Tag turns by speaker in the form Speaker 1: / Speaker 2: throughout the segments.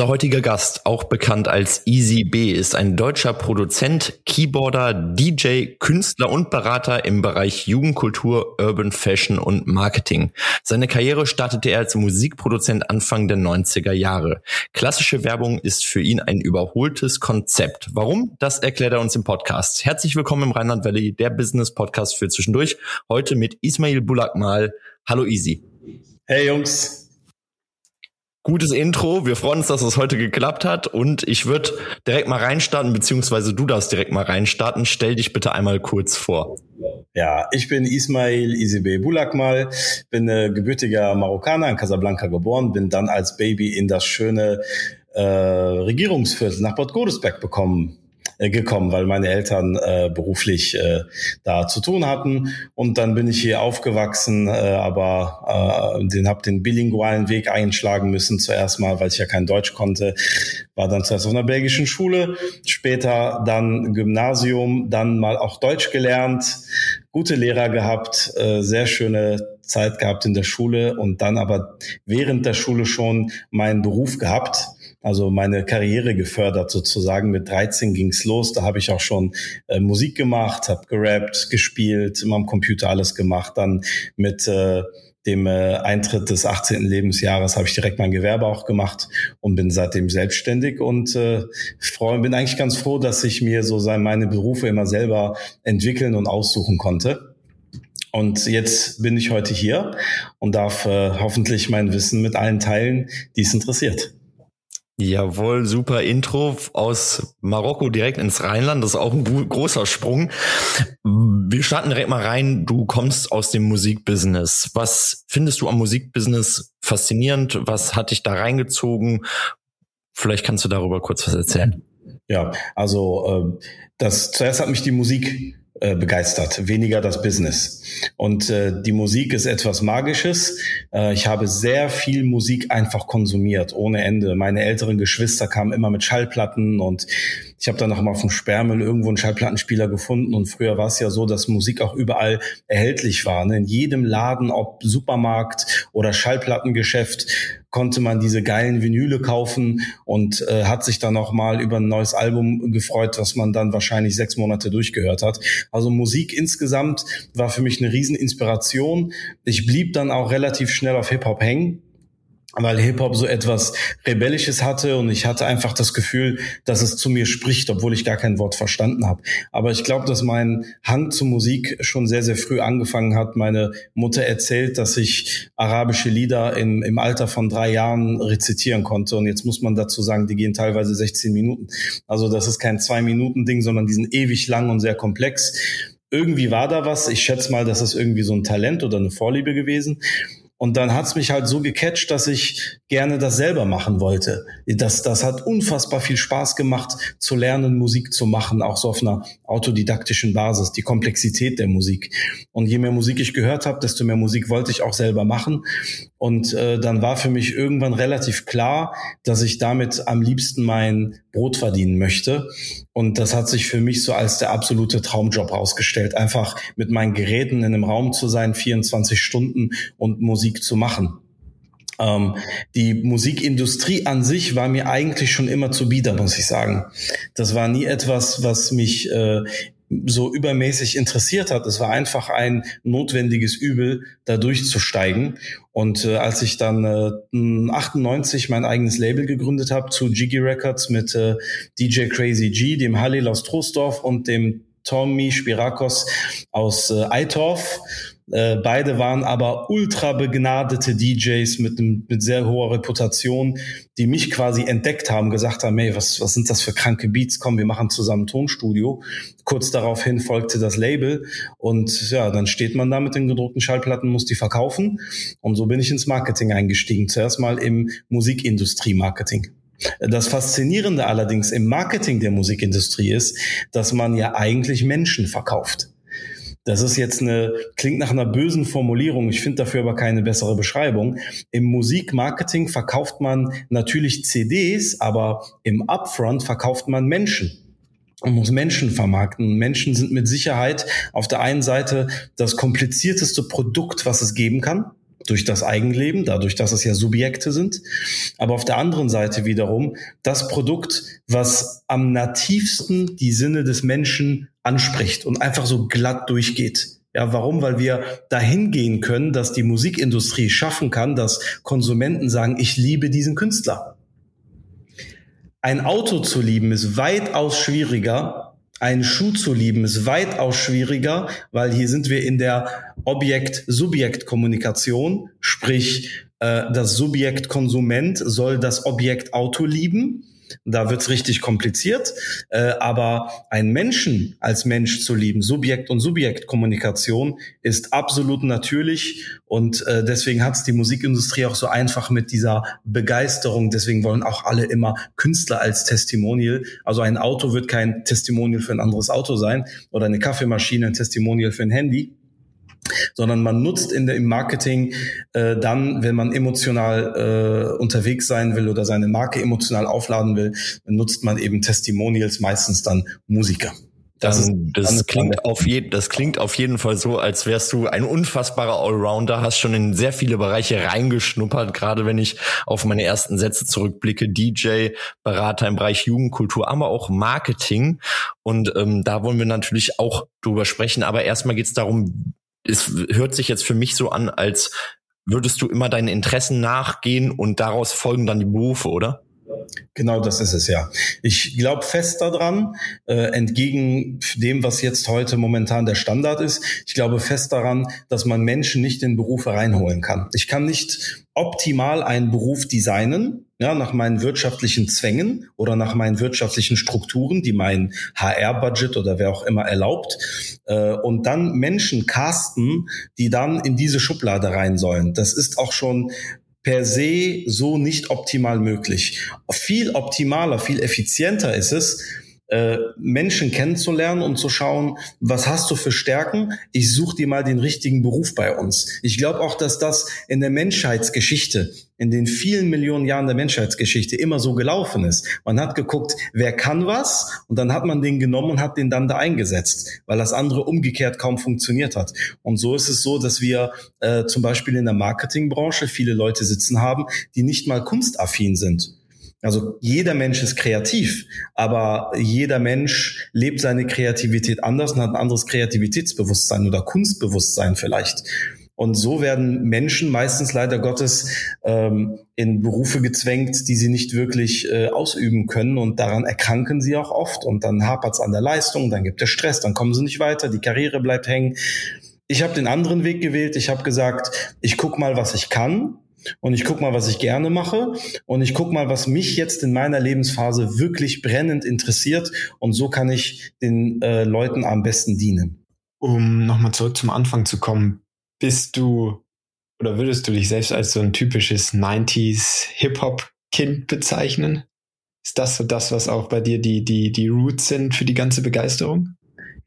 Speaker 1: Unser heutiger Gast, auch bekannt als Easy B, ist ein deutscher Produzent, Keyboarder, DJ, Künstler und Berater im Bereich Jugendkultur, Urban Fashion und Marketing. Seine Karriere startete er als Musikproduzent Anfang der 90er Jahre. Klassische Werbung ist für ihn ein überholtes Konzept. Warum? Das erklärt er uns im Podcast. Herzlich willkommen im Rheinland Valley, der Business Podcast für zwischendurch. Heute mit Ismail Bulakmal. Hallo Easy.
Speaker 2: Hey Jungs,
Speaker 1: gutes Intro. Wir freuen uns, dass es heute geklappt hat. Und ich würde direkt mal reinstarten, beziehungsweise du darfst direkt mal reinstarten. Stell dich bitte einmal kurz vor.
Speaker 2: Ja, ich bin Ismail Isibe Bulakmal, bin äh, gebürtiger Marokkaner in Casablanca geboren, bin dann als Baby in das schöne äh, Regierungsviertel nach Bad Godesberg bekommen gekommen, weil meine Eltern äh, beruflich äh, da zu tun hatten. Und dann bin ich hier aufgewachsen, äh, aber äh, den habe den bilingualen Weg einschlagen müssen zuerst mal, weil ich ja kein Deutsch konnte. War dann zuerst auf einer belgischen Schule, später dann Gymnasium, dann mal auch Deutsch gelernt, gute Lehrer gehabt, äh, sehr schöne Zeit gehabt in der Schule und dann aber während der Schule schon meinen Beruf gehabt also meine Karriere gefördert sozusagen. Mit 13 ging's los. Da habe ich auch schon äh, Musik gemacht, habe gerappt, gespielt, immer am Computer alles gemacht. Dann mit äh, dem äh, Eintritt des 18. Lebensjahres habe ich direkt mein Gewerbe auch gemacht und bin seitdem selbstständig und äh, freu, bin eigentlich ganz froh, dass ich mir so meine Berufe immer selber entwickeln und aussuchen konnte. Und jetzt bin ich heute hier und darf äh, hoffentlich mein Wissen mit allen teilen, die es interessiert.
Speaker 1: Jawohl, super Intro aus Marokko direkt ins Rheinland. Das ist auch ein großer Sprung. Wir starten direkt mal rein. Du kommst aus dem Musikbusiness. Was findest du am Musikbusiness faszinierend? Was hat dich da reingezogen? Vielleicht kannst du darüber kurz was erzählen.
Speaker 2: Ja, also äh, das zuerst hat mich die Musik begeistert, weniger das Business. Und äh, die Musik ist etwas Magisches. Äh, ich habe sehr viel Musik einfach konsumiert, ohne Ende. Meine älteren Geschwister kamen immer mit Schallplatten und ich habe dann noch mal auf dem Sperrmüll irgendwo einen Schallplattenspieler gefunden. Und früher war es ja so, dass Musik auch überall erhältlich war. Ne? In jedem Laden, ob Supermarkt oder Schallplattengeschäft, konnte man diese geilen Vinyle kaufen und äh, hat sich dann auch mal über ein neues Album gefreut, was man dann wahrscheinlich sechs Monate durchgehört hat. Also Musik insgesamt war für mich eine Rieseninspiration. Ich blieb dann auch relativ schnell auf Hip-Hop hängen weil Hip-Hop so etwas Rebellisches hatte und ich hatte einfach das Gefühl, dass es zu mir spricht, obwohl ich gar kein Wort verstanden habe. Aber ich glaube, dass mein Hang zur Musik schon sehr, sehr früh angefangen hat. Meine Mutter erzählt, dass ich arabische Lieder im, im Alter von drei Jahren rezitieren konnte und jetzt muss man dazu sagen, die gehen teilweise 16 Minuten. Also das ist kein Zwei-Minuten-Ding, sondern die sind ewig lang und sehr komplex. Irgendwie war da was. Ich schätze mal, das ist irgendwie so ein Talent oder eine Vorliebe gewesen. Und dann hat's mich halt so gecatcht, dass ich gerne das selber machen wollte. Das, das hat unfassbar viel Spaß gemacht, zu lernen, Musik zu machen, auch so auf einer autodidaktischen Basis, die Komplexität der Musik. Und je mehr Musik ich gehört habe, desto mehr Musik wollte ich auch selber machen. Und äh, dann war für mich irgendwann relativ klar, dass ich damit am liebsten mein Brot verdienen möchte. Und das hat sich für mich so als der absolute Traumjob rausgestellt, einfach mit meinen Geräten in einem Raum zu sein, 24 Stunden und Musik zu machen. Ähm, die Musikindustrie an sich war mir eigentlich schon immer zu bieder, muss ich sagen. Das war nie etwas, was mich äh, so übermäßig interessiert hat. Es war einfach ein notwendiges Übel, da durchzusteigen. Und äh, als ich dann äh, 98 mein eigenes Label gegründet habe zu Jiggy Records mit äh, DJ Crazy G, dem Halil aus Troisdorf und dem Tommy Spirakos aus äh, Eitorf, äh, beide waren aber ultra begnadete DJs mit, einem, mit sehr hoher Reputation, die mich quasi entdeckt haben, gesagt haben, hey, was, was sind das für kranke Beats? Komm, wir machen zusammen Tonstudio. Kurz daraufhin folgte das Label und ja, dann steht man da mit den gedruckten Schallplatten, muss die verkaufen. Und so bin ich ins Marketing eingestiegen. Zuerst mal im Musikindustrie-Marketing. Das Faszinierende allerdings im Marketing der Musikindustrie ist, dass man ja eigentlich Menschen verkauft. Das ist jetzt eine, klingt nach einer bösen Formulierung. Ich finde dafür aber keine bessere Beschreibung. Im Musikmarketing verkauft man natürlich CDs, aber im Upfront verkauft man Menschen und muss Menschen vermarkten. Menschen sind mit Sicherheit auf der einen Seite das komplizierteste Produkt, was es geben kann durch das Eigenleben, dadurch, dass es ja Subjekte sind. Aber auf der anderen Seite wiederum das Produkt, was am nativsten die Sinne des Menschen anspricht und einfach so glatt durchgeht. Ja, warum? Weil wir dahin gehen können, dass die Musikindustrie schaffen kann, dass Konsumenten sagen, ich liebe diesen Künstler. Ein Auto zu lieben ist weitaus schwieriger einen Schuh zu lieben ist weitaus schwieriger, weil hier sind wir in der Objekt-Subjekt-Kommunikation, sprich äh, das Subjekt Konsument soll das Objekt Auto lieben da wird's richtig kompliziert. Äh, aber einen Menschen als Mensch zu lieben, Subjekt und Subjektkommunikation, ist absolut natürlich. Und äh, deswegen hat's die Musikindustrie auch so einfach mit dieser Begeisterung. Deswegen wollen auch alle immer Künstler als Testimonial. Also ein Auto wird kein Testimonial für ein anderes Auto sein oder eine Kaffeemaschine ein Testimonial für ein Handy sondern man nutzt in der, im Marketing äh, dann, wenn man emotional äh, unterwegs sein will oder seine Marke emotional aufladen will, nutzt man eben Testimonials, meistens dann Musiker.
Speaker 1: Das, ist, das klingt auf je, das klingt auf jeden Fall so, als wärst du ein unfassbarer Allrounder, hast schon in sehr viele Bereiche reingeschnuppert, gerade wenn ich auf meine ersten Sätze zurückblicke, DJ, Berater im Bereich Jugendkultur, aber auch Marketing. Und ähm, da wollen wir natürlich auch drüber sprechen. Aber erstmal geht es darum, es hört sich jetzt für mich so an, als würdest du immer deinen Interessen nachgehen und daraus folgen dann die Berufe, oder?
Speaker 2: Genau das ist es ja. Ich glaube fest daran, äh, entgegen dem, was jetzt heute momentan der Standard ist, ich glaube fest daran, dass man Menschen nicht in Berufe reinholen kann. Ich kann nicht optimal einen Beruf designen, ja, nach meinen wirtschaftlichen Zwängen oder nach meinen wirtschaftlichen Strukturen, die mein HR-Budget oder wer auch immer erlaubt, äh, und dann Menschen casten, die dann in diese Schublade rein sollen. Das ist auch schon per se so nicht optimal möglich. Viel optimaler, viel effizienter ist es, äh, Menschen kennenzulernen und zu schauen, was hast du für Stärken? Ich suche dir mal den richtigen Beruf bei uns. Ich glaube auch, dass das in der Menschheitsgeschichte, in den vielen Millionen Jahren der Menschheitsgeschichte immer so gelaufen ist. Man hat geguckt, wer kann was und dann hat man den genommen und hat den dann da eingesetzt, weil das andere umgekehrt kaum funktioniert hat. Und so ist es so, dass wir äh, zum Beispiel in der Marketingbranche viele Leute sitzen haben, die nicht mal kunstaffin sind also jeder Mensch ist kreativ, aber jeder Mensch lebt seine Kreativität anders und hat ein anderes Kreativitätsbewusstsein oder Kunstbewusstsein vielleicht. Und so werden Menschen meistens leider Gottes ähm, in Berufe gezwängt, die sie nicht wirklich äh, ausüben können. Und daran erkranken sie auch oft. Und dann hapert es an der Leistung, dann gibt es Stress, dann kommen sie nicht weiter, die Karriere bleibt hängen. Ich habe den anderen Weg gewählt. Ich habe gesagt, ich guck mal, was ich kann und ich guck mal, was ich gerne mache und ich guck mal, was mich jetzt in meiner Lebensphase wirklich brennend interessiert und so kann ich den äh, Leuten am besten dienen.
Speaker 3: Um nochmal zurück zum Anfang zu kommen, bist du oder würdest du dich selbst als so ein typisches 90s Hip-Hop-Kind bezeichnen? Ist das so das, was auch bei dir die, die, die Roots sind für die ganze Begeisterung?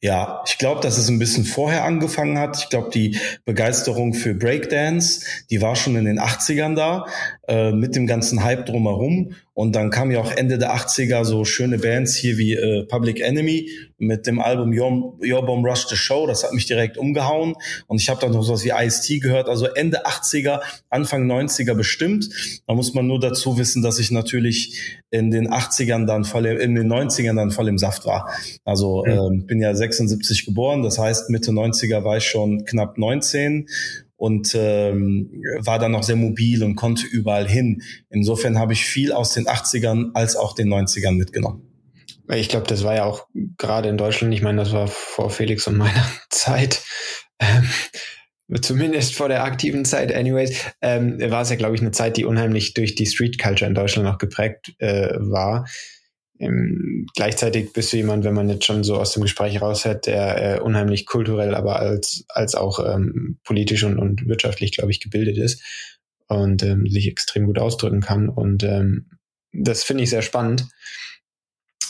Speaker 2: Ja, ich glaube, dass es ein bisschen vorher angefangen hat. Ich glaube, die Begeisterung für Breakdance, die war schon in den 80ern da, äh, mit dem ganzen Hype drumherum. Und dann kam ja auch Ende der 80er so schöne Bands hier wie äh, Public Enemy mit dem Album Your, Your Bomb Rush the Show. Das hat mich direkt umgehauen. Und ich habe dann noch sowas wie Ice-T gehört. Also Ende 80er, Anfang 90er bestimmt. Da muss man nur dazu wissen, dass ich natürlich in den 80ern dann voll, in den 90ern dann voll im Saft war. Also mhm. äh, bin ja 76 geboren. Das heißt, Mitte 90er war ich schon knapp 19 und ähm, war dann noch sehr mobil und konnte überall hin. Insofern habe ich viel aus den 80ern als auch den 90ern mitgenommen.
Speaker 3: Ich glaube, das war ja auch gerade in Deutschland, ich meine, das war vor Felix und meiner Zeit, ähm, zumindest vor der aktiven Zeit, anyways, ähm, war es ja, glaube ich, eine Zeit, die unheimlich durch die Street Culture in Deutschland auch geprägt äh, war. Ähm, gleichzeitig bist du jemand, wenn man jetzt schon so aus dem Gespräch raushört, der äh, unheimlich kulturell, aber als, als auch ähm, politisch und, und wirtschaftlich, glaube ich, gebildet ist und ähm, sich extrem gut ausdrücken kann. Und ähm, das finde ich sehr spannend,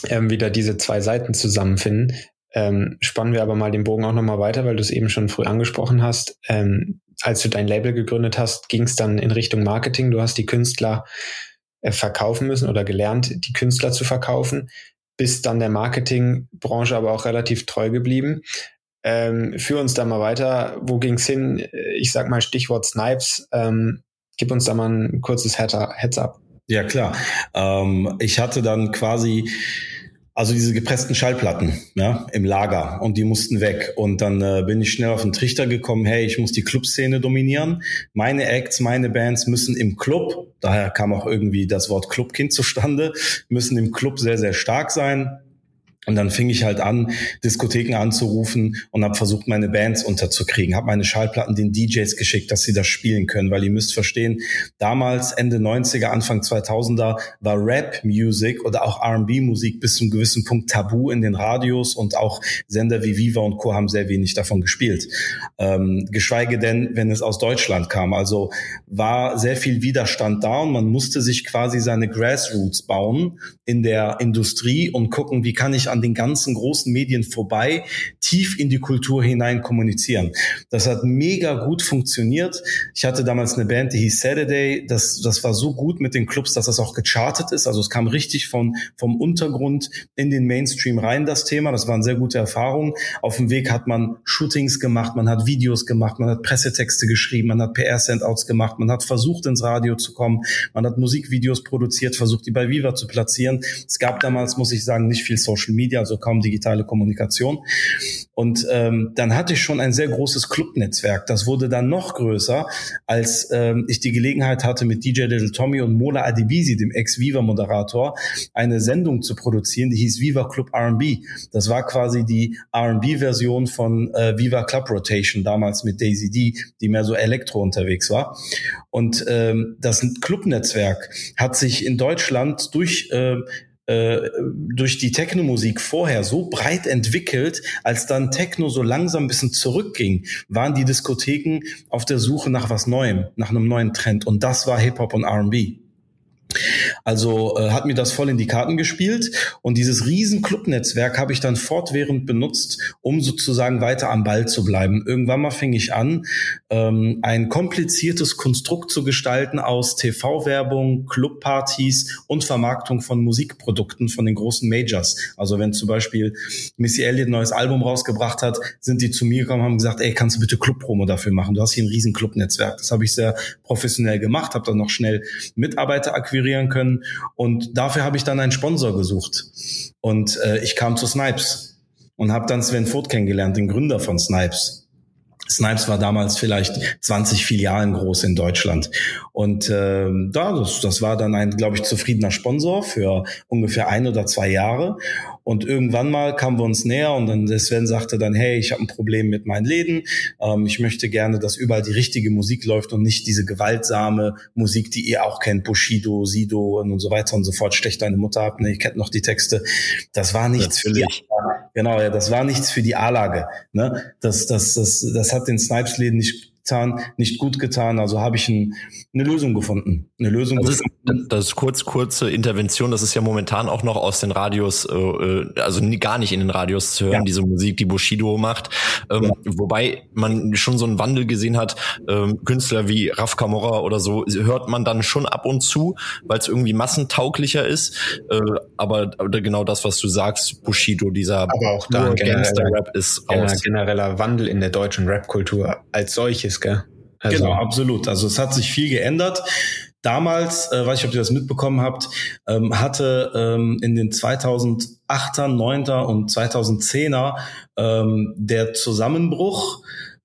Speaker 3: ähm, wie da diese zwei Seiten zusammenfinden. Ähm, spannen wir aber mal den Bogen auch nochmal weiter, weil du es eben schon früh angesprochen hast. Ähm, als du dein Label gegründet hast, ging es dann in Richtung Marketing. Du hast die Künstler verkaufen müssen oder gelernt, die Künstler zu verkaufen, bist dann der Marketingbranche aber auch relativ treu geblieben. Ähm, führ uns da mal weiter. Wo ging's hin? Ich sag mal Stichwort Snipes. Ähm, gib uns da mal ein kurzes Heads-up.
Speaker 2: Ja, klar. Ähm, ich hatte dann quasi also diese gepressten Schallplatten ja, im Lager und die mussten weg. Und dann äh, bin ich schnell auf den Trichter gekommen, hey, ich muss die Clubszene dominieren. Meine Acts, meine Bands müssen im Club, daher kam auch irgendwie das Wort Clubkind zustande, müssen im Club sehr, sehr stark sein. Und dann fing ich halt an, Diskotheken anzurufen und habe versucht, meine Bands unterzukriegen. Habe meine Schallplatten den DJs geschickt, dass sie das spielen können, weil ihr müsst verstehen, damals Ende 90er, Anfang 2000er war Rap-Music oder auch R&B-Musik bis zum gewissen Punkt tabu in den Radios und auch Sender wie Viva und Co. haben sehr wenig davon gespielt. Ähm, geschweige denn, wenn es aus Deutschland kam. Also war sehr viel Widerstand da und man musste sich quasi seine Grassroots bauen in der Industrie und gucken, wie kann ich an den ganzen großen Medien vorbei tief in die Kultur hinein kommunizieren. Das hat mega gut funktioniert. Ich hatte damals eine Band, die hieß Saturday. Das, das war so gut mit den Clubs, dass das auch gechartet ist. Also es kam richtig von, vom Untergrund in den Mainstream rein, das Thema. Das waren sehr gute Erfahrungen. Auf dem Weg hat man Shootings gemacht, man hat Videos gemacht, man hat Pressetexte geschrieben, man hat PR-Sendouts gemacht, man hat versucht, ins Radio zu kommen, man hat Musikvideos produziert, versucht, die bei Viva zu platzieren. Es gab damals, muss ich sagen, nicht viel Social Media Media, also kaum digitale Kommunikation. Und ähm, dann hatte ich schon ein sehr großes Clubnetzwerk. Das wurde dann noch größer, als ähm, ich die Gelegenheit hatte, mit DJ Little Tommy und Mola Adibisi, dem Ex-Viva-Moderator, eine Sendung zu produzieren, die hieß Viva Club R&B. Das war quasi die R&B-Version von äh, Viva Club Rotation, damals mit Daisy D, die mehr so Elektro unterwegs war. Und ähm, das Clubnetzwerk hat sich in Deutschland durch äh, durch die Techno-Musik vorher so breit entwickelt, als dann Techno so langsam ein bisschen zurückging, waren die Diskotheken auf der Suche nach was Neuem, nach einem neuen Trend. Und das war Hip-Hop und RB. Also äh, hat mir das voll in die Karten gespielt und dieses riesen Clubnetzwerk habe ich dann fortwährend benutzt, um sozusagen weiter am Ball zu bleiben. Irgendwann mal fing ich an, ähm, ein kompliziertes Konstrukt zu gestalten aus TV-Werbung, Clubpartys und Vermarktung von Musikprodukten von den großen Majors. Also wenn zum Beispiel Missy Elliott ein neues Album rausgebracht hat, sind die zu mir gekommen und haben gesagt, ey, kannst du bitte Clubpromo dafür machen? Du hast hier ein riesen Clubnetzwerk. Das habe ich sehr professionell gemacht, habe dann noch schnell Mitarbeiter akquiriert akquirieren können. Und dafür habe ich dann einen Sponsor gesucht. Und äh, ich kam zu Snipes und habe dann Sven Vogt kennengelernt, den Gründer von Snipes. Snipes war damals vielleicht 20 Filialen groß in Deutschland. Und äh, da, das, das war dann ein, glaube ich, zufriedener Sponsor für ungefähr ein oder zwei Jahre. Und irgendwann mal kamen wir uns näher und dann der Sven sagte dann, hey, ich habe ein Problem mit meinen Läden. Ähm, ich möchte gerne, dass überall die richtige Musik läuft und nicht diese gewaltsame Musik, die ihr auch kennt, Bushido, Sido und so weiter und so fort. Stech deine Mutter ab, ne? Ihr kennt noch die Texte. Das war nichts Natürlich. für die, genau, ja, das war nichts für die A-Lage. Ne? Das, das, das, das hat den Snipes-Läden nicht getan, nicht gut getan. Also habe ich ein, eine Lösung gefunden. Eine Lösung
Speaker 1: das gefunden. Ist, das ist kurz, kurze Intervention. Das ist ja momentan auch noch aus den Radios, äh, äh also nie, gar nicht in den Radios zu hören, ja. diese Musik, die Bushido macht. Ähm, ja. Wobei man schon so einen Wandel gesehen hat. Ähm, Künstler wie Raf Kamora oder so hört man dann schon ab und zu, weil es irgendwie massentauglicher ist. Äh, aber, aber genau das, was du sagst, Bushido, dieser
Speaker 3: aber auch da Gangster-Rap ist raus. Genereller Wandel in der deutschen Rap-Kultur als solches ist, gell?
Speaker 2: Also. Genau, absolut. Also es hat sich viel geändert. Damals, äh, weiß ich, ob ihr das mitbekommen habt, ähm, hatte ähm, in den 2008er, 9er und 2010er ähm, der Zusammenbruch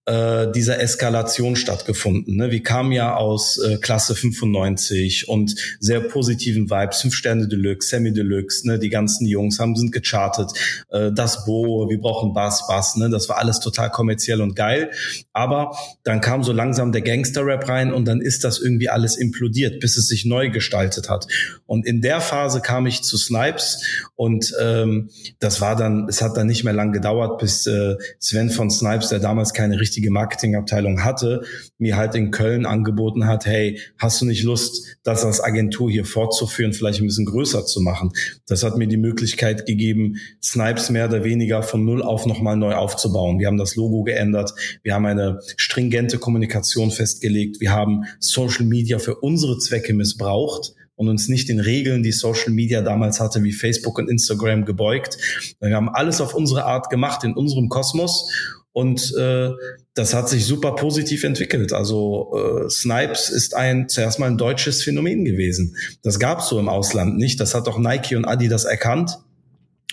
Speaker 2: äh, dieser Eskalation stattgefunden. Ne? Wir kamen ja aus äh, Klasse 95 und sehr positiven Vibes, fünf Sterne Deluxe, Semi Deluxe, ne? die ganzen Jungs haben sind gechartet, äh, das Bo, wir brauchen Bass, Bass, ne? das war alles total kommerziell und geil. Aber dann kam so langsam der Gangster-Rap rein und dann ist das irgendwie alles implodiert, bis es sich neu gestaltet hat. Und in der Phase kam ich zu Snipes und ähm, das war dann, es hat dann nicht mehr lang gedauert, bis äh, Sven von Snipes, der damals keine richtige richtige Marketingabteilung hatte, mir halt in Köln angeboten hat, hey, hast du nicht Lust, das als Agentur hier fortzuführen, vielleicht ein bisschen größer zu machen? Das hat mir die Möglichkeit gegeben, Snipes mehr oder weniger von null auf nochmal neu aufzubauen. Wir haben das Logo geändert, wir haben eine stringente Kommunikation festgelegt, wir haben Social Media für unsere Zwecke missbraucht und uns nicht den Regeln, die Social Media damals hatte, wie Facebook und Instagram gebeugt. Wir haben alles auf unsere Art gemacht, in unserem Kosmos. Und äh, das hat sich super positiv entwickelt. Also äh, Snipes ist ein zuerst mal ein deutsches Phänomen gewesen. Das gab es so im Ausland nicht. Das hat auch Nike und Adidas erkannt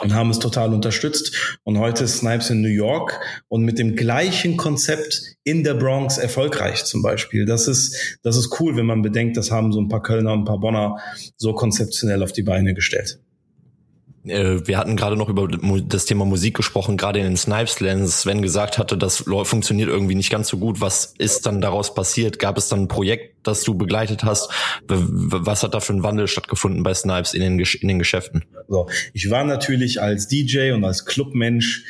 Speaker 2: und haben es total unterstützt. Und heute ist Snipes in New York und mit dem gleichen Konzept in der Bronx erfolgreich zum Beispiel. Das ist, das ist cool, wenn man bedenkt, das haben so ein paar Kölner und ein paar Bonner so konzeptionell auf die Beine gestellt.
Speaker 1: Äh, wir hatten gerade noch über das Thema Musik gesprochen, gerade in den Snipes Lens. Sven gesagt hatte, das funktioniert irgendwie nicht ganz so gut. Was ist dann daraus passiert? Gab es dann ein Projekt, das du begleitet hast? Was hat da für ein Wandel stattgefunden bei Snipes in den, in den Geschäften?
Speaker 2: So, ich war natürlich als DJ und als Clubmensch,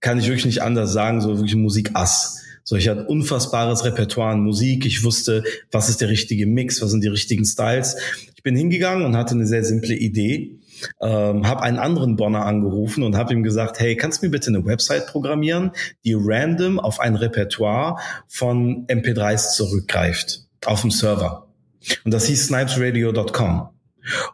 Speaker 2: kann ich wirklich nicht anders sagen, so wirklich Musikass. So, ich hatte unfassbares Repertoire an Musik. Ich wusste, was ist der richtige Mix, was sind die richtigen Styles. Ich bin hingegangen und hatte eine sehr simple Idee ähm, habe einen anderen Bonner angerufen und habe ihm gesagt, hey, kannst du mir bitte eine Website programmieren, die random auf ein Repertoire von MP3s zurückgreift auf dem Server. Und das hieß snipesradio.com.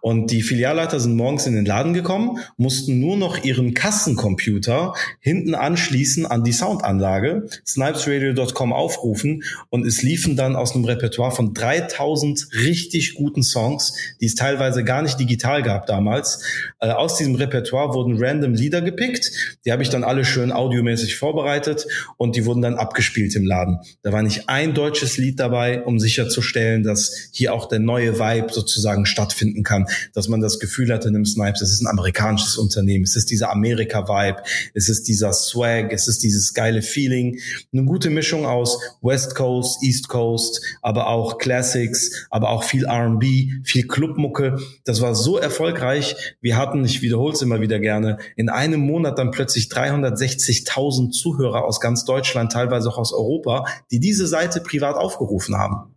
Speaker 2: Und die Filialleiter sind morgens in den Laden gekommen, mussten nur noch ihren Kassencomputer hinten anschließen an die Soundanlage, snipesradio.com aufrufen und es liefen dann aus einem Repertoire von 3000 richtig guten Songs, die es teilweise gar nicht digital gab damals. Äh, aus diesem Repertoire wurden random Lieder gepickt, die habe ich dann alle schön audiomäßig vorbereitet und die wurden dann abgespielt im Laden. Da war nicht ein deutsches Lied dabei, um sicherzustellen, dass hier auch der neue Vibe sozusagen stattfinden finden kann, dass man das Gefühl hat in einem Snipes, es ist ein amerikanisches Unternehmen, es ist dieser Amerika-Vibe, es ist dieser Swag, es ist dieses geile Feeling. Eine gute Mischung aus West Coast, East Coast, aber auch Classics, aber auch viel R&B, viel Clubmucke. Das war so erfolgreich. Wir hatten, ich wiederhole es immer wieder gerne, in einem Monat dann plötzlich 360.000 Zuhörer aus ganz Deutschland, teilweise auch aus Europa, die diese Seite privat aufgerufen haben.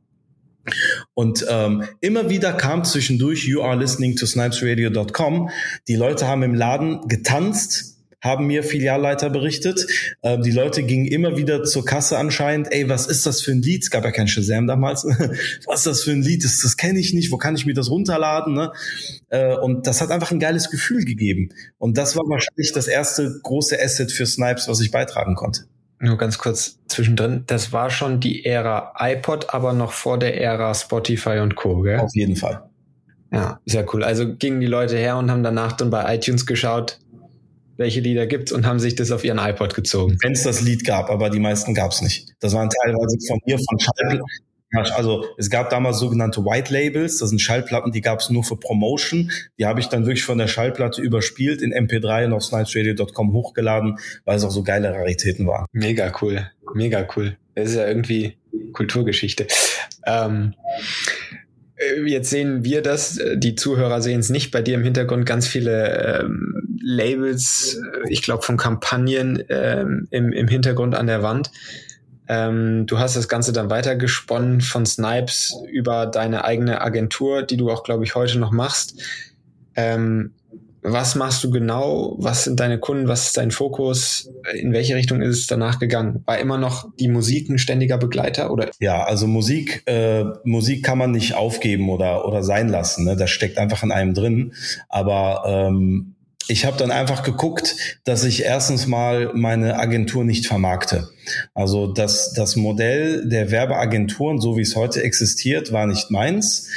Speaker 2: Und ähm, immer wieder kam zwischendurch, you are listening to snipesradio.com. Die Leute haben im Laden getanzt, haben mir Filialleiter berichtet. Ähm, die Leute gingen immer wieder zur Kasse anscheinend. Ey, was ist das für ein Lied? Es gab ja kein Shazam damals. was ist das für ein Lied? Das, das kenne ich nicht. Wo kann ich mir das runterladen? Ne? Äh, und das hat einfach ein geiles Gefühl gegeben. Und das war wahrscheinlich das erste große Asset für Snipes, was ich beitragen konnte.
Speaker 3: Nur ganz kurz zwischendrin, das war schon die Ära iPod, aber noch vor der Ära Spotify und Co. Gell?
Speaker 2: Auf jeden Fall.
Speaker 3: Ja, sehr cool. Also gingen die Leute her und haben danach dann bei iTunes geschaut, welche Lieder gibt's und haben sich das auf ihren iPod gezogen.
Speaker 2: Wenn es das Lied gab, aber die meisten gab's nicht. Das waren teilweise von mir, von Schall, also es gab damals sogenannte White Labels, das sind Schallplatten, die gab es nur für Promotion. Die habe ich dann wirklich von der Schallplatte überspielt in MP3 und auf snipesradio.com hochgeladen, weil es auch so geile Raritäten waren.
Speaker 3: Mega cool, mega cool. Das ist ja irgendwie Kulturgeschichte. Ähm, äh, jetzt sehen wir das, die Zuhörer sehen es nicht. Bei dir im Hintergrund ganz viele ähm, Labels, äh, ich glaube von Kampagnen ähm, im, im Hintergrund an der Wand. Ähm, du hast das Ganze dann weitergesponnen von Snipes über deine eigene Agentur, die du auch, glaube ich, heute noch machst. Ähm, was machst du genau? Was sind deine Kunden? Was ist dein Fokus? In welche Richtung ist es danach gegangen? War immer noch die Musik ein ständiger Begleiter oder?
Speaker 2: Ja, also Musik, äh, Musik kann man nicht aufgeben oder oder sein lassen. Ne? Das steckt einfach in einem drin. Aber ähm, ich habe dann einfach geguckt, dass ich erstens mal meine Agentur nicht vermarkte. Also das, das Modell der Werbeagenturen, so wie es heute existiert, war nicht meins.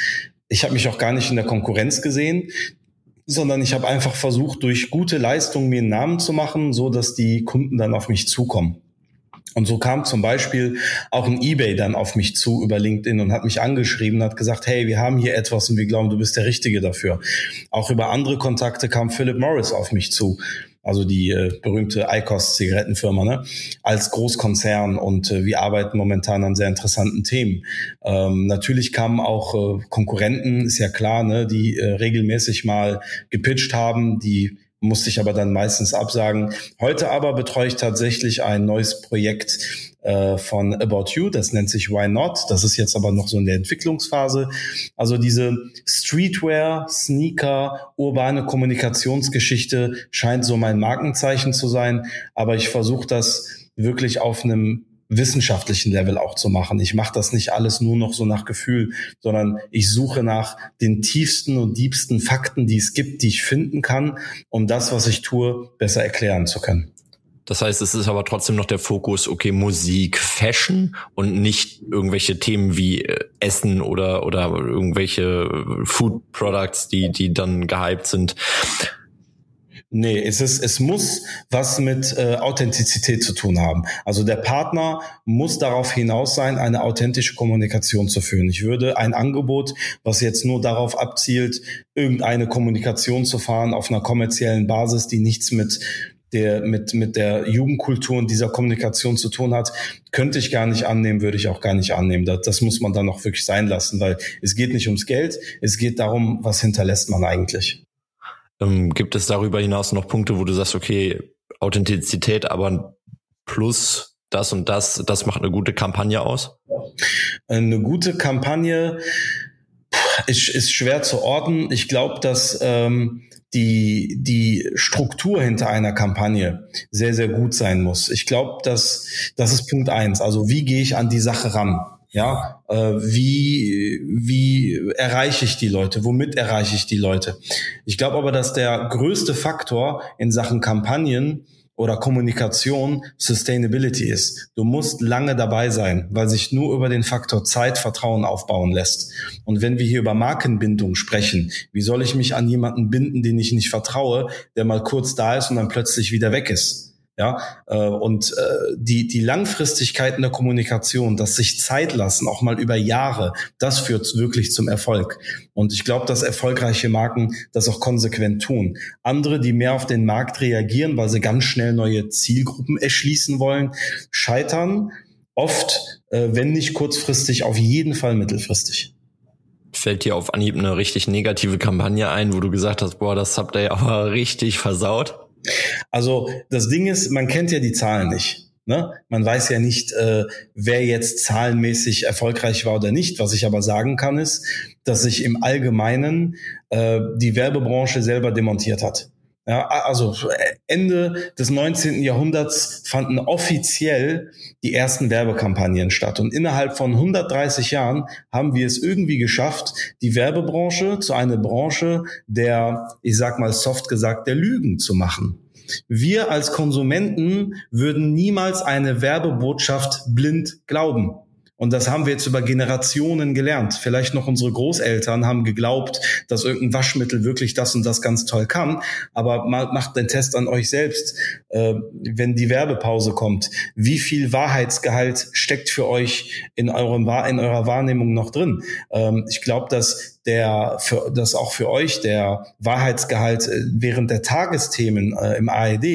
Speaker 2: Ich habe mich auch gar nicht in der Konkurrenz gesehen, sondern ich habe einfach versucht, durch gute Leistungen mir einen Namen zu machen, so dass die Kunden dann auf mich zukommen. Und so kam zum Beispiel auch ein eBay dann auf mich zu über LinkedIn und hat mich angeschrieben, hat gesagt, hey, wir haben hier etwas und wir glauben, du bist der Richtige dafür. Auch über andere Kontakte kam Philip Morris auf mich zu also die äh, berühmte ICOS-Zigarettenfirma, ne? als Großkonzern und äh, wir arbeiten momentan an sehr interessanten Themen. Ähm, natürlich kamen auch äh, Konkurrenten, ist ja klar, ne? die äh, regelmäßig mal gepitcht haben, die musste ich aber dann meistens absagen. Heute aber betreue ich tatsächlich ein neues Projekt äh, von About You, das nennt sich Why Not. Das ist jetzt aber noch so in der Entwicklungsphase. Also diese Streetwear, Sneaker, urbane Kommunikationsgeschichte scheint so mein Markenzeichen zu sein, aber ich versuche das wirklich auf einem wissenschaftlichen Level auch zu machen. Ich mache das nicht alles nur noch so nach Gefühl, sondern ich suche nach den tiefsten und diebsten Fakten, die es gibt, die ich finden kann, um das, was ich tue, besser erklären zu können.
Speaker 1: Das heißt, es ist aber trotzdem noch der Fokus, okay, Musik, Fashion und nicht irgendwelche Themen wie äh, Essen oder, oder irgendwelche Food Products, die, die dann gehypt sind.
Speaker 2: Nee, es ist, es muss was mit äh, Authentizität zu tun haben. Also der Partner muss darauf hinaus sein, eine authentische Kommunikation zu führen. Ich würde ein Angebot, was jetzt nur darauf abzielt, irgendeine Kommunikation zu fahren auf einer kommerziellen Basis, die nichts mit der mit mit der Jugendkultur und dieser Kommunikation zu tun hat, könnte ich gar nicht annehmen, würde ich auch gar nicht annehmen. Das, das muss man dann noch wirklich sein lassen, weil es geht nicht ums Geld, es geht darum, was hinterlässt man eigentlich.
Speaker 1: Ähm, gibt es darüber hinaus noch Punkte, wo du sagst, okay, Authentizität, aber plus das und das, das macht eine gute Kampagne aus?
Speaker 2: Eine gute Kampagne ist, ist schwer zu ordnen. Ich glaube, dass ähm, die, die Struktur hinter einer Kampagne sehr, sehr gut sein muss. Ich glaube, dass das ist Punkt eins. Also wie gehe ich an die Sache ran? Ja, äh, wie, wie erreiche ich die Leute? Womit erreiche ich die Leute? Ich glaube aber, dass der größte Faktor in Sachen Kampagnen oder Kommunikation Sustainability ist. Du musst lange dabei sein, weil sich nur über den Faktor Zeit Vertrauen aufbauen lässt. Und wenn wir hier über Markenbindung sprechen, wie soll ich mich an jemanden binden, den ich nicht vertraue, der mal kurz da ist und dann plötzlich wieder weg ist? Ja, äh, und äh, die, die Langfristigkeit in der Kommunikation, das sich Zeit lassen, auch mal über Jahre, das führt wirklich zum Erfolg. Und ich glaube, dass erfolgreiche Marken das auch konsequent tun. Andere, die mehr auf den Markt reagieren, weil sie ganz schnell neue Zielgruppen erschließen wollen, scheitern oft, äh, wenn nicht kurzfristig, auf jeden Fall mittelfristig
Speaker 1: fällt dir auf Anhieb eine richtig negative Kampagne ein, wo du gesagt hast, boah, das habt ihr aber richtig versaut?
Speaker 2: Also das Ding ist, man kennt ja die Zahlen nicht. Ne? Man weiß ja nicht, äh, wer jetzt zahlenmäßig erfolgreich war oder nicht. Was ich aber sagen kann, ist, dass sich im Allgemeinen äh, die Werbebranche selber demontiert hat. Ja, also Ende des 19. Jahrhunderts fanden offiziell die ersten Werbekampagnen statt. Und innerhalb von 130 Jahren haben wir es irgendwie geschafft, die Werbebranche zu einer Branche der, ich sag mal soft gesagt, der Lügen zu machen. Wir als Konsumenten würden niemals eine Werbebotschaft blind glauben. Und das haben wir jetzt über Generationen gelernt. Vielleicht noch unsere Großeltern haben geglaubt, dass irgendein Waschmittel wirklich das und das ganz toll kann. Aber macht den Test an euch selbst, äh, wenn die Werbepause kommt. Wie viel Wahrheitsgehalt steckt für euch in, eurem, in eurer Wahrnehmung noch drin? Ähm, ich glaube, dass der für, dass auch für euch der Wahrheitsgehalt äh, während der Tagesthemen äh, im ARD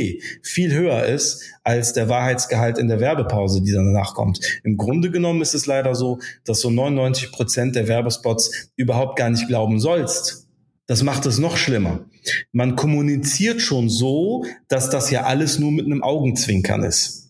Speaker 2: viel höher ist als der Wahrheitsgehalt in der Werbepause, die danach kommt. Im Grunde genommen ist es leider so, dass so 99 Prozent der Werbespots überhaupt gar nicht glauben sollst. Das macht es noch schlimmer. Man kommuniziert schon so, dass das ja alles nur mit einem Augenzwinkern ist.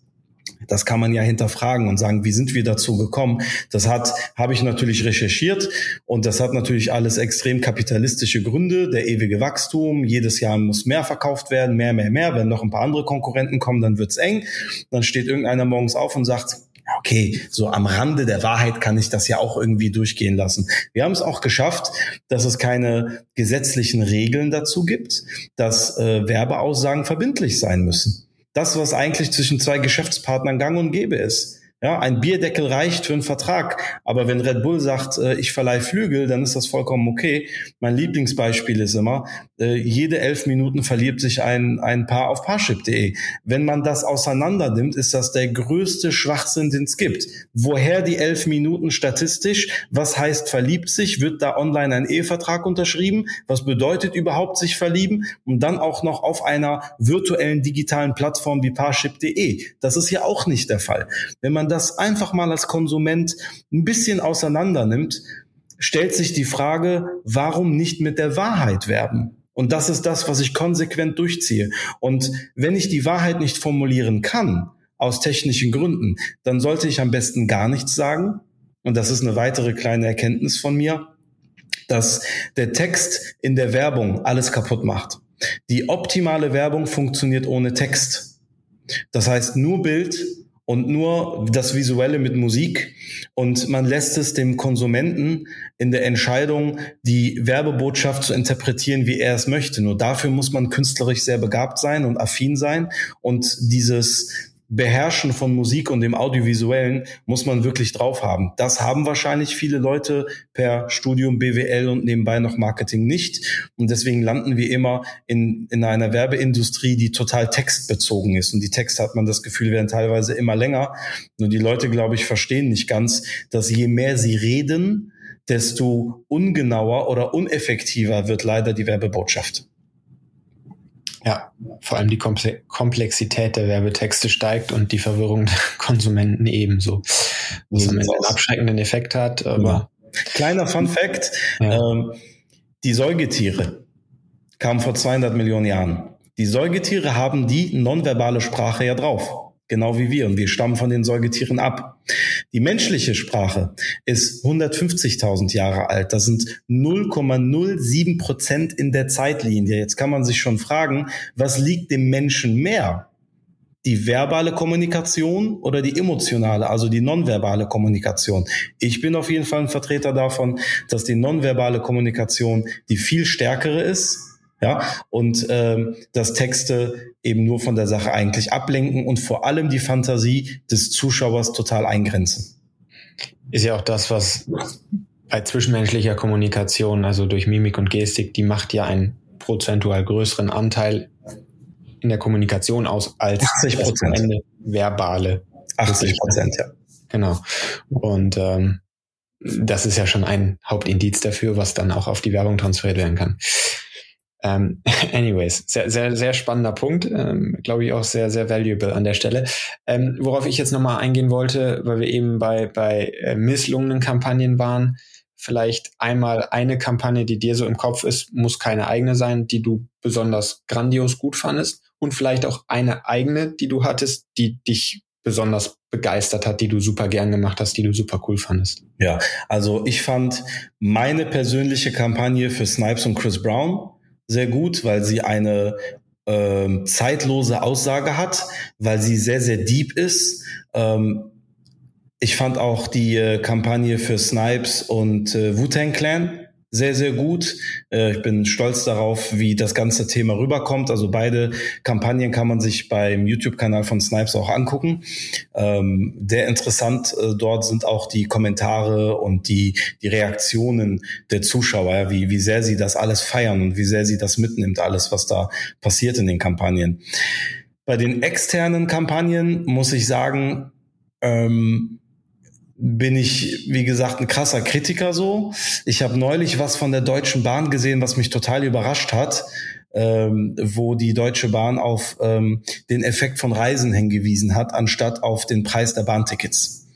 Speaker 2: Das kann man ja hinterfragen und sagen, wie sind wir dazu gekommen? Das hat, habe ich natürlich recherchiert und das hat natürlich alles extrem kapitalistische Gründe. Der ewige Wachstum, jedes Jahr muss mehr verkauft werden, mehr, mehr, mehr. Wenn noch ein paar andere Konkurrenten kommen, dann wird's eng. Dann steht irgendeiner morgens auf und sagt, okay, so am Rande der Wahrheit kann ich das ja auch irgendwie durchgehen lassen. Wir haben es auch geschafft, dass es keine gesetzlichen Regeln dazu gibt, dass äh, Werbeaussagen verbindlich sein müssen. Das, was eigentlich zwischen zwei Geschäftspartnern gang und gäbe ist. Ja, ein Bierdeckel reicht für einen Vertrag. Aber wenn Red Bull sagt, äh, ich verleihe Flügel, dann ist das vollkommen okay. Mein Lieblingsbeispiel ist immer, äh, jede elf Minuten verliebt sich ein, ein Paar auf Parship.de. Wenn man das auseinander nimmt, ist das der größte Schwachsinn, den es gibt. Woher die elf Minuten statistisch? Was heißt verliebt sich? Wird da online ein Ehevertrag unterschrieben? Was bedeutet überhaupt sich verlieben? Und dann auch noch auf einer virtuellen digitalen Plattform wie Parship.de. Das ist ja auch nicht der Fall. Wenn man das einfach mal als Konsument ein bisschen auseinander nimmt, stellt sich die Frage, warum nicht mit der Wahrheit werben? Und das ist das, was ich konsequent durchziehe. Und wenn ich die Wahrheit nicht formulieren kann, aus technischen Gründen, dann sollte ich am besten gar nichts sagen. Und das ist eine weitere kleine Erkenntnis von mir, dass der Text in der Werbung alles kaputt macht. Die optimale Werbung funktioniert ohne Text. Das heißt nur Bild und nur das Visuelle mit Musik und man lässt es dem Konsumenten in der Entscheidung, die Werbebotschaft zu interpretieren, wie er es möchte. Nur dafür muss man künstlerisch sehr begabt sein und affin sein und dieses Beherrschen von Musik und dem Audiovisuellen muss man wirklich drauf haben. Das haben wahrscheinlich viele Leute per Studium BWL und nebenbei noch Marketing nicht. Und deswegen landen wir immer in, in einer Werbeindustrie, die total textbezogen ist. Und die Texte hat man das Gefühl, werden teilweise immer länger. Nur die Leute, glaube ich, verstehen nicht ganz, dass je mehr sie reden, desto ungenauer oder uneffektiver wird leider die Werbebotschaft.
Speaker 3: Ja, vor allem die Komplexität der Werbetexte steigt und die Verwirrung der Konsumenten ebenso. Was am Ende einen abschreckenden Effekt hat, aber.
Speaker 2: Kleiner Fun Fact. Ja. Ähm, die Säugetiere kamen vor 200 Millionen Jahren. Die Säugetiere haben die nonverbale Sprache ja drauf genau wie wir. Und wir stammen von den Säugetieren ab. Die menschliche Sprache ist 150.000 Jahre alt. Das sind 0,07 Prozent in der Zeitlinie. Jetzt kann man sich schon fragen, was liegt dem Menschen mehr? Die verbale Kommunikation oder die emotionale, also die nonverbale Kommunikation. Ich bin auf jeden Fall ein Vertreter davon, dass die nonverbale Kommunikation die viel stärkere ist ja, und ähm, dass Texte eben nur von der Sache eigentlich ablenken und vor allem die Fantasie des Zuschauers total eingrenzen.
Speaker 3: Ist ja auch das, was bei zwischenmenschlicher Kommunikation, also durch Mimik und Gestik, die macht ja einen prozentual größeren Anteil in der Kommunikation aus als
Speaker 2: 80 Prozent
Speaker 3: verbale.
Speaker 2: 80 Prozent, ja.
Speaker 3: Genau. Und ähm, das ist ja schon ein Hauptindiz dafür, was dann auch auf die Werbung transferiert werden kann. Ähm, anyways, sehr, sehr, sehr spannender Punkt, ähm, glaube ich auch sehr, sehr valuable an der Stelle. Ähm, worauf ich jetzt nochmal eingehen wollte, weil wir eben bei, bei äh, misslungenen Kampagnen waren, vielleicht einmal eine Kampagne, die dir so im Kopf ist, muss keine eigene sein, die du besonders grandios gut fandest und vielleicht auch eine eigene, die du hattest, die dich besonders begeistert hat, die du super gern gemacht hast, die du super cool fandest?
Speaker 2: Ja, also ich fand meine persönliche Kampagne für Snipes und Chris Brown sehr gut, weil sie eine ähm, zeitlose Aussage hat, weil sie sehr, sehr deep ist. Ähm, ich fand auch die äh, Kampagne für Snipes und äh, Wu-Tang Clan sehr, sehr gut. Äh, ich bin stolz darauf, wie das ganze Thema rüberkommt. Also beide Kampagnen kann man sich beim YouTube-Kanal von Snipes auch angucken. Ähm, sehr interessant äh, dort sind auch die Kommentare und die, die Reaktionen der Zuschauer, wie, wie sehr sie das alles feiern und wie sehr sie das mitnimmt, alles, was da passiert in den Kampagnen. Bei den externen Kampagnen muss ich sagen, ähm, bin ich, wie gesagt, ein krasser Kritiker so. Ich habe neulich was von der Deutschen Bahn gesehen, was mich total überrascht hat, ähm, wo die Deutsche Bahn auf ähm, den Effekt von Reisen hingewiesen hat, anstatt auf den Preis der Bahntickets.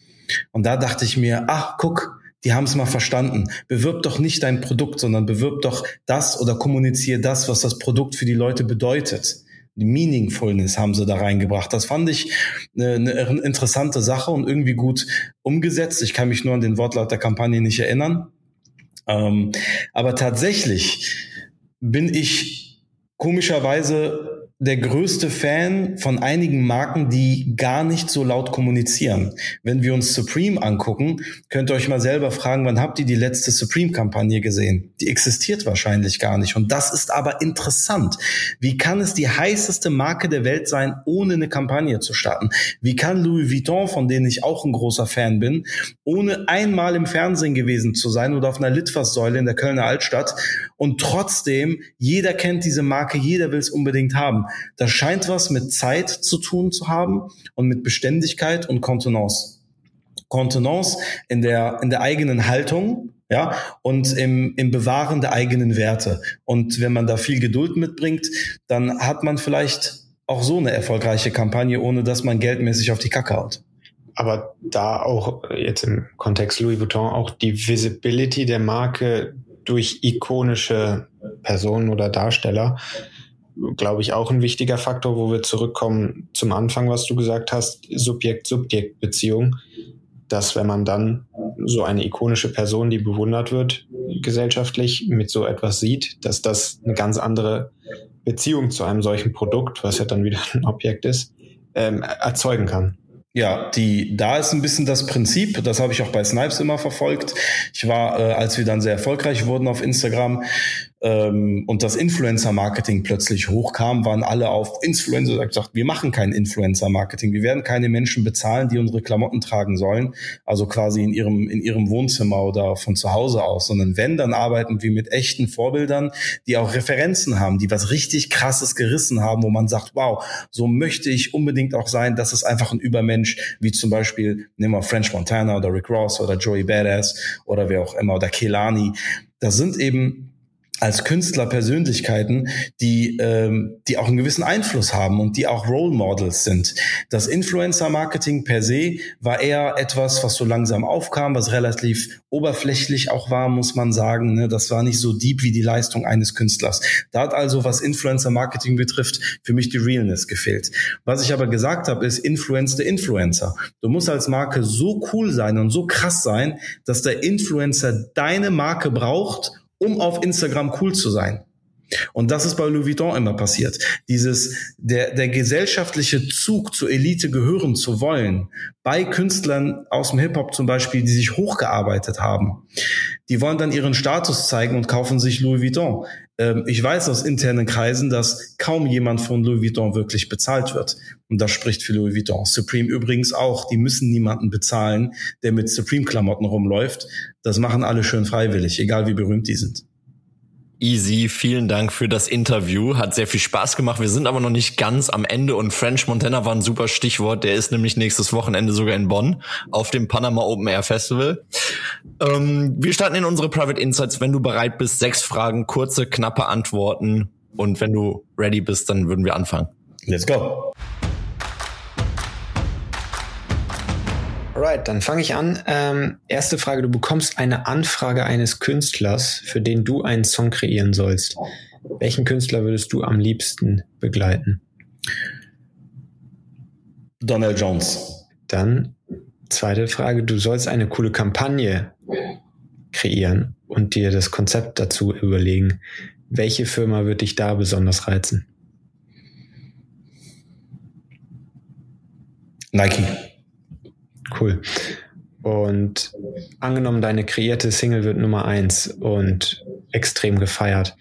Speaker 2: Und da dachte ich mir, ach, guck, die haben es mal verstanden. Bewirb doch nicht dein Produkt, sondern bewirb doch das oder kommuniziere das, was das Produkt für die Leute bedeutet Meaningfulness haben sie da reingebracht. Das fand ich eine, eine interessante Sache und irgendwie gut umgesetzt. Ich kann mich nur an den Wortlaut der Kampagne nicht erinnern. Ähm, aber tatsächlich bin ich komischerweise der größte Fan von einigen Marken, die gar nicht so laut kommunizieren. Wenn wir uns Supreme angucken, könnt ihr euch mal selber fragen, wann habt ihr die letzte Supreme-Kampagne gesehen? Die existiert wahrscheinlich gar nicht. Und das ist aber interessant. Wie kann es die heißeste Marke der Welt sein, ohne eine Kampagne zu starten? Wie kann Louis Vuitton, von denen ich auch ein großer Fan bin, ohne einmal im Fernsehen gewesen zu sein oder auf einer Litfaßsäule in der Kölner Altstadt und trotzdem, jeder kennt diese Marke, jeder will es unbedingt haben. Das scheint was mit Zeit zu tun zu haben und mit Beständigkeit und Kontenance. Kontenance in der, in der eigenen Haltung, ja, und im, im Bewahren der eigenen Werte. Und wenn man da viel Geduld mitbringt, dann hat man vielleicht auch so eine erfolgreiche Kampagne, ohne dass man geldmäßig auf die Kacke haut.
Speaker 3: Aber da auch jetzt im Kontext Louis Vuitton auch die Visibility der Marke durch ikonische Person oder Darsteller, glaube ich, auch ein wichtiger Faktor, wo wir zurückkommen zum Anfang, was du gesagt hast, Subjekt-Subjekt-Beziehung, dass wenn man dann so eine ikonische Person, die bewundert wird, gesellschaftlich mit so etwas sieht, dass das eine ganz andere Beziehung zu einem solchen Produkt, was ja dann wieder ein Objekt ist, ähm, erzeugen kann.
Speaker 2: Ja, die, da ist ein bisschen das Prinzip, das habe ich auch bei Snipes immer verfolgt. Ich war, äh, als wir dann sehr erfolgreich wurden auf Instagram, ähm, und das Influencer-Marketing plötzlich hochkam, waren alle auf Influencer gesagt, wir machen kein Influencer-Marketing. Wir werden keine Menschen bezahlen, die unsere Klamotten tragen sollen, also quasi in ihrem, in ihrem Wohnzimmer oder von zu Hause aus, sondern wenn, dann arbeiten wir mit echten Vorbildern, die auch Referenzen haben, die was richtig krasses gerissen haben, wo man sagt, wow, so möchte ich unbedingt auch sein. Das ist einfach ein Übermensch, wie zum Beispiel, nehmen wir French Montana oder Rick Ross oder Joey Badass oder wer auch immer oder Kelani. Das sind eben als Künstler Persönlichkeiten, die, ähm, die auch einen gewissen Einfluss haben und die auch Role Models sind. Das Influencer-Marketing per se war eher etwas, was so langsam aufkam, was relativ oberflächlich auch war, muss man sagen. Ne? Das war nicht so deep wie die Leistung eines Künstlers. Da hat also, was Influencer-Marketing betrifft, für mich die Realness gefehlt. Was ich aber gesagt habe, ist Influence the Influencer. Du musst als Marke so cool sein und so krass sein, dass der Influencer deine Marke braucht, um auf Instagram cool zu sein. Und das ist bei Louis Vuitton immer passiert. Dieses, der, der gesellschaftliche Zug zur Elite gehören zu wollen, bei Künstlern aus dem Hip-Hop zum Beispiel, die sich hochgearbeitet haben, die wollen dann ihren Status zeigen und kaufen sich Louis Vuitton. Ähm, ich weiß aus internen Kreisen, dass kaum jemand von Louis Vuitton wirklich bezahlt wird. Und das spricht für Louis Vuitton. Supreme übrigens auch. Die müssen niemanden bezahlen, der mit Supreme-Klamotten rumläuft. Das machen alle schön freiwillig, egal wie berühmt die sind.
Speaker 1: Easy, vielen Dank für das Interview. Hat sehr viel Spaß gemacht. Wir sind aber noch nicht ganz am Ende und French Montana war ein super Stichwort. Der ist nämlich nächstes Wochenende sogar in Bonn auf dem Panama Open Air Festival. Ähm, wir starten in unsere Private Insights. Wenn du bereit bist, sechs Fragen, kurze, knappe Antworten. Und wenn du ready bist, dann würden wir anfangen.
Speaker 2: Let's go.
Speaker 3: Alright, dann fange ich an. Ähm, erste Frage, du bekommst eine Anfrage eines Künstlers, für den du einen Song kreieren sollst. Welchen Künstler würdest du am liebsten begleiten?
Speaker 2: Donald Jones.
Speaker 3: Dann zweite Frage, du sollst eine coole Kampagne kreieren und dir das Konzept dazu überlegen. Welche Firma wird dich da besonders reizen?
Speaker 2: Nike.
Speaker 3: Cool. Und angenommen, deine kreierte Single wird Nummer eins und extrem gefeiert.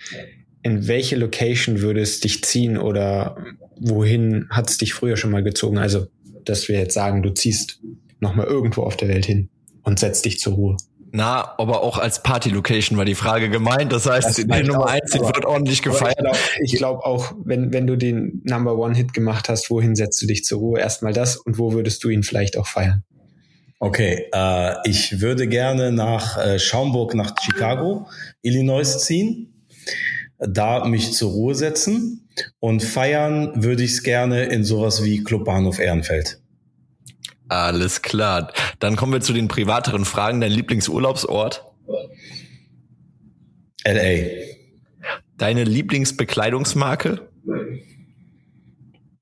Speaker 3: In welche Location würde es dich ziehen oder wohin hat es dich früher schon mal gezogen? Also, dass wir jetzt sagen, du ziehst nochmal irgendwo auf der Welt hin und setzt dich zur Ruhe.
Speaker 1: Na, aber auch als Party-Location war die Frage gemeint. Das heißt, das die Nummer eins wird ordentlich gefeiert.
Speaker 3: Ich glaube glaub auch, wenn, wenn du den Number One-Hit gemacht hast, wohin setzt du dich zur Ruhe? Erstmal das und wo würdest du ihn vielleicht auch feiern?
Speaker 2: Okay, äh, ich würde gerne nach äh, Schaumburg, nach Chicago, Illinois ziehen, da mich zur Ruhe setzen und feiern würde ich es gerne in sowas wie Club Bahnhof Ehrenfeld.
Speaker 1: Alles klar. Dann kommen wir zu den privateren Fragen. Dein Lieblingsurlaubsort?
Speaker 2: LA.
Speaker 1: Deine Lieblingsbekleidungsmarke?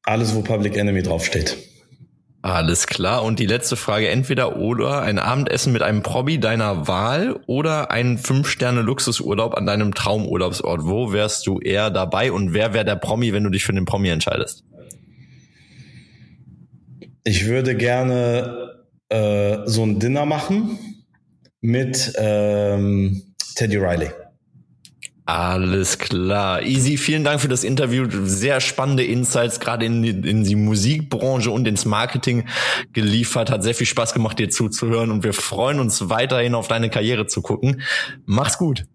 Speaker 2: Alles, wo Public Enemy draufsteht.
Speaker 1: Alles klar. Und die letzte Frage, entweder oder ein Abendessen mit einem Probi deiner Wahl oder ein Fünf-Sterne-Luxusurlaub an deinem Traumurlaubsort. Wo wärst du eher dabei und wer wäre der Promi, wenn du dich für den Promi entscheidest?
Speaker 2: Ich würde gerne äh, so ein Dinner machen mit ähm, Teddy Riley.
Speaker 1: Alles klar. Easy, vielen Dank für das Interview. Sehr spannende Insights, gerade in, in die Musikbranche und ins Marketing geliefert. Hat sehr viel Spaß gemacht, dir zuzuhören und wir freuen uns weiterhin auf deine Karriere zu gucken. Mach's gut.